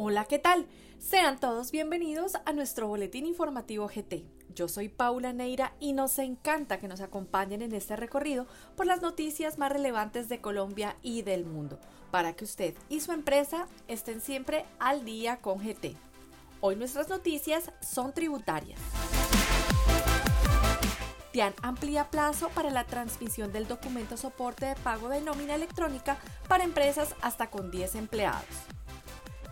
Hola, ¿qué tal? Sean todos bienvenidos a nuestro boletín informativo GT. Yo soy Paula Neira y nos encanta que nos acompañen en este recorrido por las noticias más relevantes de Colombia y del mundo, para que usted y su empresa estén siempre al día con GT. Hoy nuestras noticias son tributarias. TIAN amplía plazo para la transmisión del documento soporte de pago de nómina electrónica para empresas hasta con 10 empleados.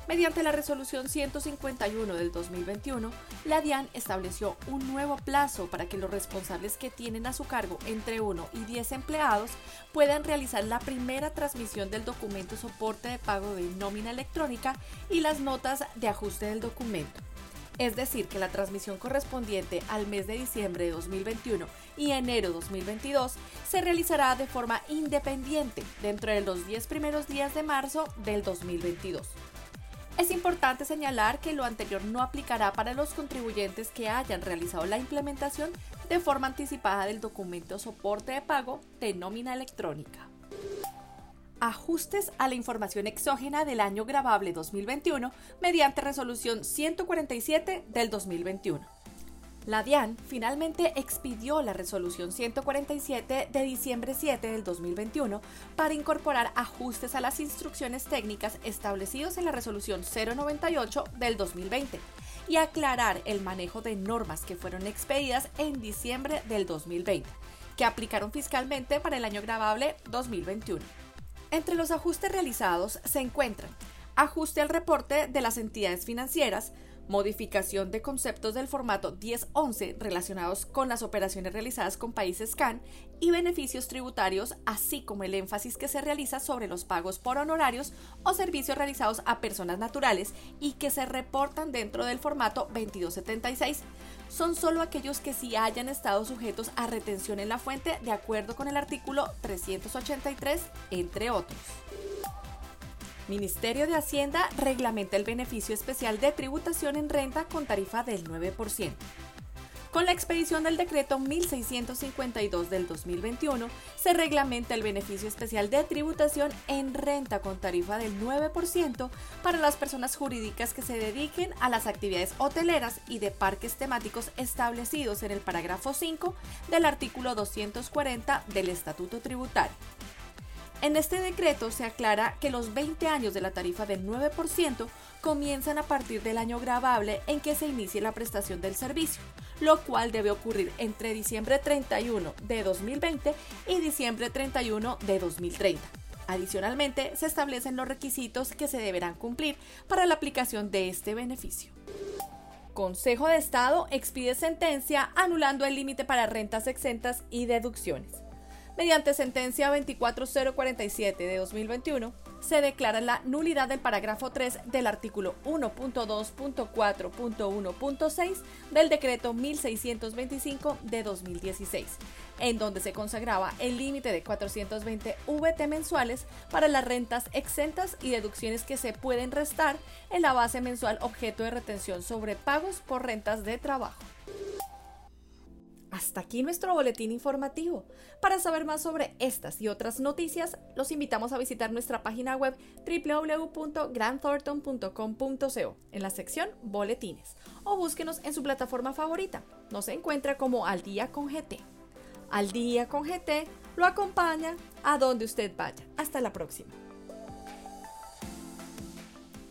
Mediante la resolución 151 del 2021, la DIAN estableció un nuevo plazo para que los responsables que tienen a su cargo entre 1 y 10 empleados puedan realizar la primera transmisión del documento soporte de pago de nómina electrónica y las notas de ajuste del documento. Es decir, que la transmisión correspondiente al mes de diciembre de 2021 y enero 2022 se realizará de forma independiente dentro de los 10 primeros días de marzo del 2022. Es importante señalar que lo anterior no aplicará para los contribuyentes que hayan realizado la implementación de forma anticipada del documento soporte de pago de nómina electrónica. Ajustes a la información exógena del año grabable 2021 mediante resolución 147 del 2021. La DIAN finalmente expidió la resolución 147 de diciembre 7 del 2021 para incorporar ajustes a las instrucciones técnicas establecidos en la resolución 098 del 2020 y aclarar el manejo de normas que fueron expedidas en diciembre del 2020, que aplicaron fiscalmente para el año grabable 2021. Entre los ajustes realizados se encuentran ajuste al reporte de las entidades financieras, modificación de conceptos del formato 1011 relacionados con las operaciones realizadas con países CAN y beneficios tributarios, así como el énfasis que se realiza sobre los pagos por honorarios o servicios realizados a personas naturales y que se reportan dentro del formato 2276. Son solo aquellos que sí hayan estado sujetos a retención en la fuente de acuerdo con el artículo 383, entre otros. Ministerio de Hacienda reglamenta el beneficio especial de tributación en renta con tarifa del 9%. Con la expedición del decreto 1652 del 2021, se reglamenta el beneficio especial de tributación en renta con tarifa del 9% para las personas jurídicas que se dediquen a las actividades hoteleras y de parques temáticos establecidos en el parágrafo 5 del artículo 240 del Estatuto Tributario. En este decreto se aclara que los 20 años de la tarifa del 9% comienzan a partir del año grabable en que se inicie la prestación del servicio, lo cual debe ocurrir entre diciembre 31 de 2020 y diciembre 31 de 2030. Adicionalmente, se establecen los requisitos que se deberán cumplir para la aplicación de este beneficio. Consejo de Estado expide sentencia anulando el límite para rentas exentas y deducciones. Mediante sentencia 24047 de 2021, se declara la nulidad del parágrafo 3 del artículo 1.2.4.1.6 del decreto 1625 de 2016, en donde se consagraba el límite de 420 VT mensuales para las rentas exentas y deducciones que se pueden restar en la base mensual objeto de retención sobre pagos por rentas de trabajo. Hasta aquí nuestro boletín informativo. Para saber más sobre estas y otras noticias, los invitamos a visitar nuestra página web www.grandthornton.com.co en la sección Boletines o búsquenos en su plataforma favorita. Nos encuentra como Al Día con GT. Al Día con GT lo acompaña a donde usted vaya. Hasta la próxima.